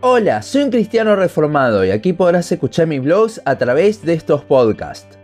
Hola, soy un cristiano reformado y aquí podrás escuchar mis blogs a través de estos podcasts.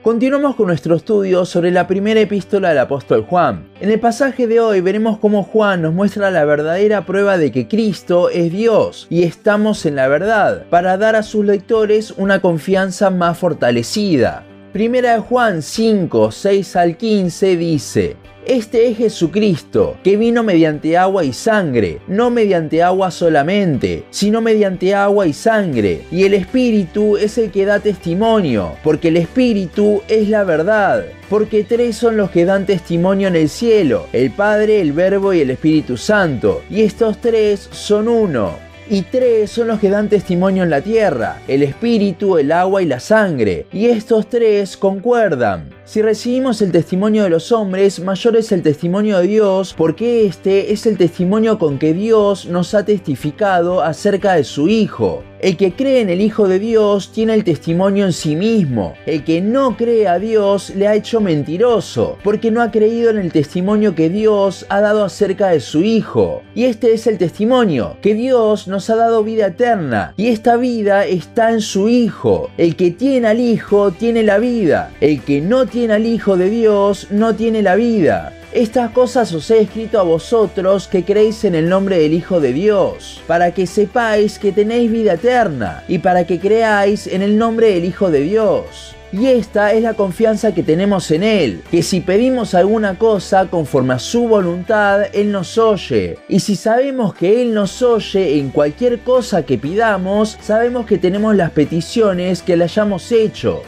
Continuamos con nuestro estudio sobre la primera epístola del apóstol Juan. En el pasaje de hoy veremos cómo Juan nos muestra la verdadera prueba de que Cristo es Dios y estamos en la verdad, para dar a sus lectores una confianza más fortalecida. Primera de Juan 5, 6 al 15 dice, este es Jesucristo, que vino mediante agua y sangre, no mediante agua solamente, sino mediante agua y sangre. Y el Espíritu es el que da testimonio, porque el Espíritu es la verdad. Porque tres son los que dan testimonio en el cielo, el Padre, el Verbo y el Espíritu Santo. Y estos tres son uno y tres son los que dan testimonio en la tierra, el espíritu, el agua y la sangre, y estos tres concuerdan. Si recibimos el testimonio de los hombres, mayor es el testimonio de Dios, porque este es el testimonio con que Dios nos ha testificado acerca de su Hijo. El que cree en el Hijo de Dios tiene el testimonio en sí mismo. El que no cree a Dios le ha hecho mentiroso, porque no ha creído en el testimonio que Dios ha dado acerca de su Hijo. Y este es el testimonio, que Dios nos ha dado vida eterna, y esta vida está en su Hijo. El que tiene al Hijo tiene la vida. El que no tiene al Hijo de Dios no tiene la vida. Estas cosas os he escrito a vosotros que creéis en el nombre del Hijo de Dios, para que sepáis que tenéis vida eterna, y para que creáis en el nombre del Hijo de Dios. Y esta es la confianza que tenemos en Él, que si pedimos alguna cosa conforme a su voluntad, Él nos oye. Y si sabemos que Él nos oye en cualquier cosa que pidamos, sabemos que tenemos las peticiones que le hayamos hecho.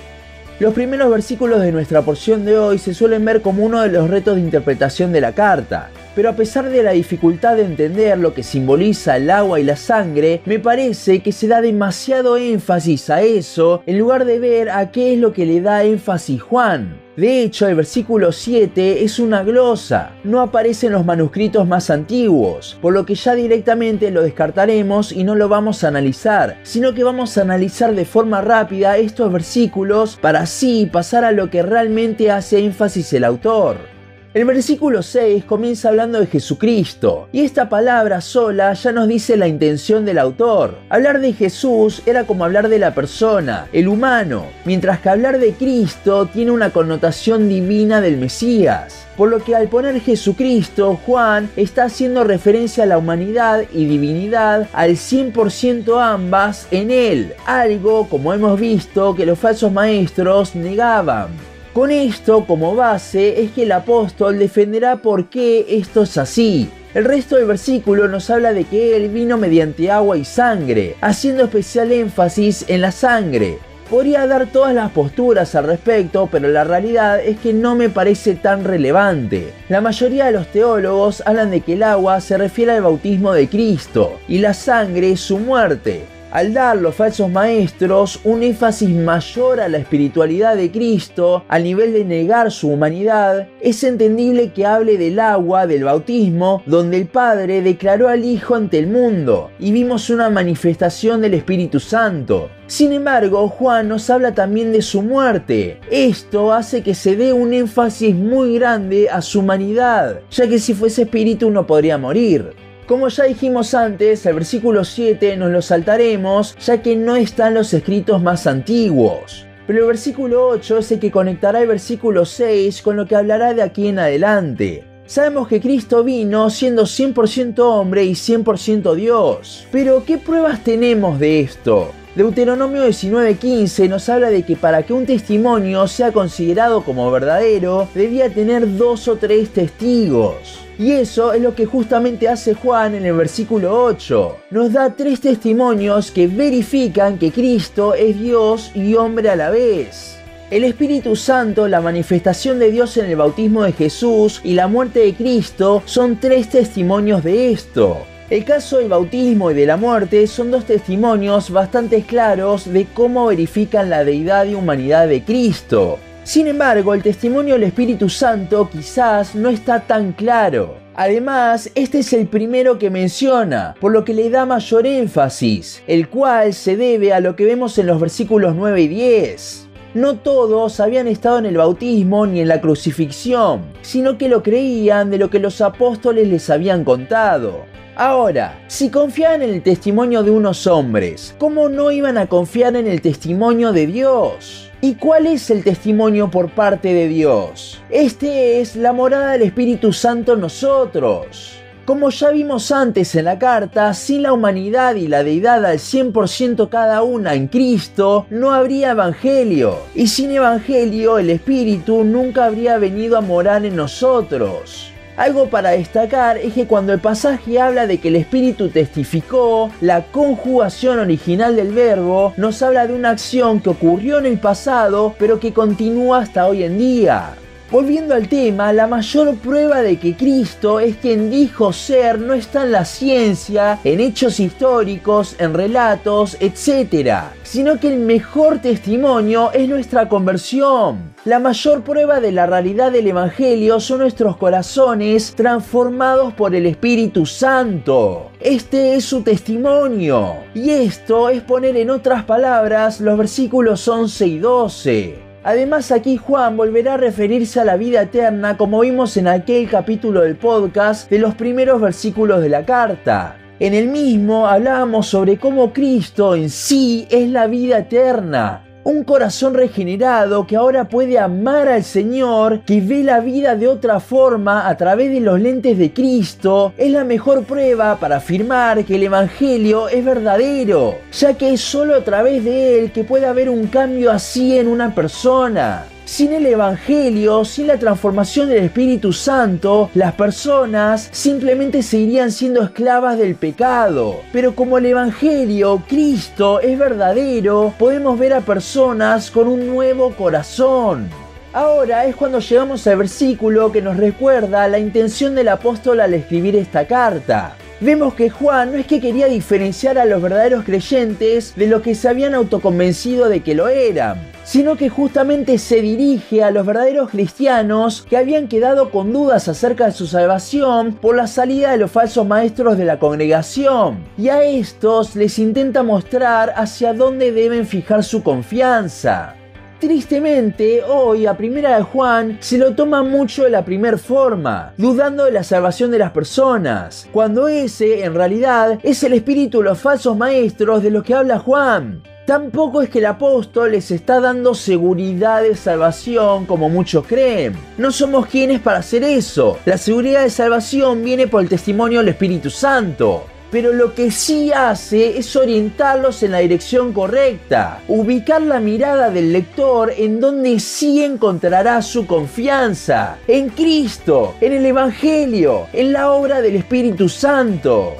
Los primeros versículos de nuestra porción de hoy se suelen ver como uno de los retos de interpretación de la carta, pero a pesar de la dificultad de entender lo que simboliza el agua y la sangre, me parece que se da demasiado énfasis a eso en lugar de ver a qué es lo que le da énfasis Juan. De hecho, el versículo 7 es una glosa, no aparece en los manuscritos más antiguos, por lo que ya directamente lo descartaremos y no lo vamos a analizar, sino que vamos a analizar de forma rápida estos versículos para así pasar a lo que realmente hace énfasis el autor. El versículo 6 comienza hablando de Jesucristo, y esta palabra sola ya nos dice la intención del autor. Hablar de Jesús era como hablar de la persona, el humano, mientras que hablar de Cristo tiene una connotación divina del Mesías. Por lo que al poner Jesucristo, Juan está haciendo referencia a la humanidad y divinidad al 100% ambas en él, algo como hemos visto que los falsos maestros negaban. Con esto como base es que el apóstol defenderá por qué esto es así. El resto del versículo nos habla de que él vino mediante agua y sangre, haciendo especial énfasis en la sangre. Podría dar todas las posturas al respecto, pero la realidad es que no me parece tan relevante. La mayoría de los teólogos hablan de que el agua se refiere al bautismo de Cristo y la sangre su muerte al dar los falsos maestros un énfasis mayor a la espiritualidad de Cristo, al nivel de negar su humanidad, es entendible que hable del agua, del bautismo, donde el Padre declaró al Hijo ante el mundo, y vimos una manifestación del Espíritu Santo. Sin embargo, Juan nos habla también de su muerte. Esto hace que se dé un énfasis muy grande a su humanidad, ya que si fuese espíritu no podría morir. Como ya dijimos antes, el versículo 7 nos lo saltaremos ya que no están los escritos más antiguos. Pero el versículo 8 es el que conectará el versículo 6 con lo que hablará de aquí en adelante. Sabemos que Cristo vino siendo 100% hombre y 100% Dios. Pero ¿qué pruebas tenemos de esto? Deuteronomio 19:15 nos habla de que para que un testimonio sea considerado como verdadero, debía tener dos o tres testigos. Y eso es lo que justamente hace Juan en el versículo 8. Nos da tres testimonios que verifican que Cristo es Dios y hombre a la vez. El Espíritu Santo, la manifestación de Dios en el bautismo de Jesús y la muerte de Cristo son tres testimonios de esto. El caso del bautismo y de la muerte son dos testimonios bastante claros de cómo verifican la deidad y humanidad de Cristo. Sin embargo, el testimonio del Espíritu Santo quizás no está tan claro. Además, este es el primero que menciona, por lo que le da mayor énfasis, el cual se debe a lo que vemos en los versículos 9 y 10. No todos habían estado en el bautismo ni en la crucifixión, sino que lo creían de lo que los apóstoles les habían contado. Ahora, si confiaban en el testimonio de unos hombres, ¿cómo no iban a confiar en el testimonio de Dios? ¿Y cuál es el testimonio por parte de Dios? Este es la morada del Espíritu Santo en nosotros. Como ya vimos antes en la carta, sin la humanidad y la deidad al 100% cada una en Cristo, no habría evangelio. Y sin evangelio, el Espíritu nunca habría venido a morar en nosotros. Algo para destacar es que cuando el pasaje habla de que el Espíritu testificó, la conjugación original del verbo nos habla de una acción que ocurrió en el pasado pero que continúa hasta hoy en día. Volviendo al tema, la mayor prueba de que Cristo es quien dijo ser no está en la ciencia, en hechos históricos, en relatos, etc., sino que el mejor testimonio es nuestra conversión. La mayor prueba de la realidad del Evangelio son nuestros corazones transformados por el Espíritu Santo. Este es su testimonio. Y esto es poner en otras palabras los versículos 11 y 12. Además aquí Juan volverá a referirse a la vida eterna como vimos en aquel capítulo del podcast de los primeros versículos de la carta. En el mismo hablábamos sobre cómo Cristo en sí es la vida eterna, un corazón regenerado que ahora puede amar al Señor, que ve la vida de otra forma a través de los lentes de Cristo, es la mejor prueba para afirmar que el Evangelio es verdadero, ya que es solo a través de él que puede haber un cambio así en una persona. Sin el Evangelio, sin la transformación del Espíritu Santo, las personas simplemente seguirían siendo esclavas del pecado. Pero como el Evangelio, Cristo, es verdadero, podemos ver a personas con un nuevo corazón. Ahora es cuando llegamos al versículo que nos recuerda la intención del apóstol al escribir esta carta vemos que Juan no es que quería diferenciar a los verdaderos creyentes de los que se habían autoconvencido de que lo eran, sino que justamente se dirige a los verdaderos cristianos que habían quedado con dudas acerca de su salvación por la salida de los falsos maestros de la congregación, y a estos les intenta mostrar hacia dónde deben fijar su confianza. Tristemente, hoy a primera de Juan se lo toma mucho de la primer forma, dudando de la salvación de las personas, cuando ese en realidad es el espíritu de los falsos maestros de los que habla Juan. Tampoco es que el apóstol les está dando seguridad de salvación como muchos creen. No somos quienes para hacer eso. La seguridad de salvación viene por el testimonio del Espíritu Santo pero lo que sí hace es orientarlos en la dirección correcta, ubicar la mirada del lector en donde sí encontrará su confianza, en Cristo, en el Evangelio, en la obra del Espíritu Santo.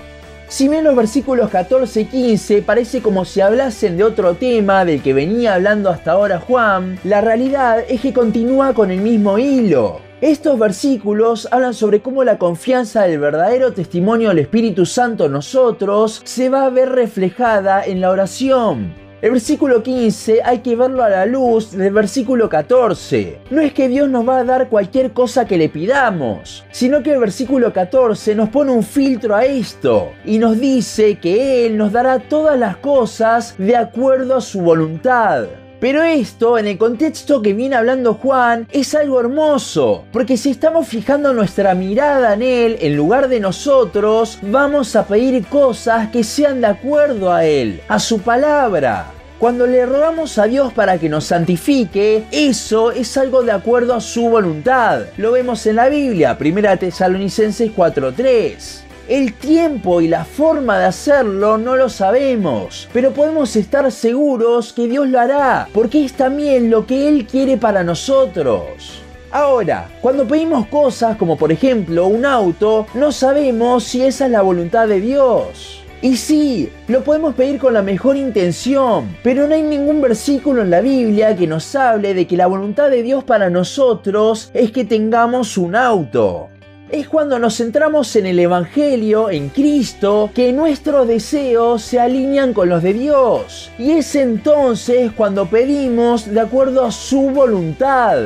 Si bien los versículos 14 y 15 parece como si hablasen de otro tema del que venía hablando hasta ahora Juan, la realidad es que continúa con el mismo hilo. Estos versículos hablan sobre cómo la confianza del verdadero testimonio del Espíritu Santo en nosotros se va a ver reflejada en la oración. El versículo 15 hay que verlo a la luz del versículo 14. No es que Dios nos va a dar cualquier cosa que le pidamos, sino que el versículo 14 nos pone un filtro a esto y nos dice que Él nos dará todas las cosas de acuerdo a su voluntad. Pero esto, en el contexto que viene hablando Juan, es algo hermoso, porque si estamos fijando nuestra mirada en Él en lugar de nosotros, vamos a pedir cosas que sean de acuerdo a Él, a su palabra. Cuando le rogamos a Dios para que nos santifique, eso es algo de acuerdo a su voluntad. Lo vemos en la Biblia, 1 Tesalonicenses 4.3. El tiempo y la forma de hacerlo no lo sabemos, pero podemos estar seguros que Dios lo hará, porque es también lo que Él quiere para nosotros. Ahora, cuando pedimos cosas como por ejemplo un auto, no sabemos si esa es la voluntad de Dios. Y sí, lo podemos pedir con la mejor intención, pero no hay ningún versículo en la Biblia que nos hable de que la voluntad de Dios para nosotros es que tengamos un auto es cuando nos centramos en el Evangelio, en Cristo, que nuestros deseos se alinean con los de Dios. Y es entonces cuando pedimos de acuerdo a su voluntad.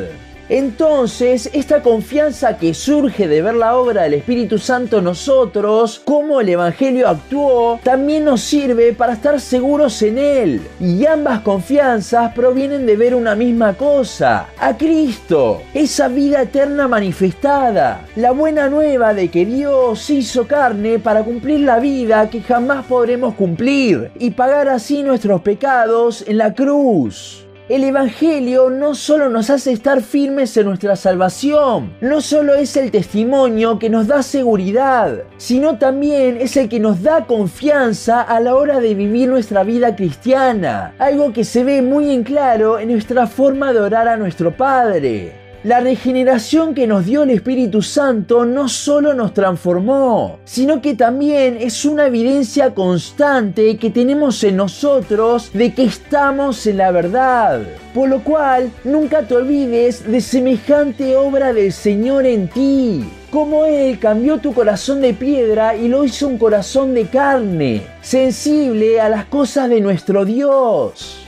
Entonces, esta confianza que surge de ver la obra del Espíritu Santo nosotros, cómo el Evangelio actuó, también nos sirve para estar seguros en Él. Y ambas confianzas provienen de ver una misma cosa, a Cristo, esa vida eterna manifestada, la buena nueva de que Dios hizo carne para cumplir la vida que jamás podremos cumplir y pagar así nuestros pecados en la cruz. El Evangelio no solo nos hace estar firmes en nuestra salvación, no solo es el testimonio que nos da seguridad, sino también es el que nos da confianza a la hora de vivir nuestra vida cristiana, algo que se ve muy en claro en nuestra forma de orar a nuestro Padre. La regeneración que nos dio el Espíritu Santo no solo nos transformó, sino que también es una evidencia constante que tenemos en nosotros de que estamos en la verdad. Por lo cual, nunca te olvides de semejante obra del Señor en ti. Como Él cambió tu corazón de piedra y lo hizo un corazón de carne, sensible a las cosas de nuestro Dios.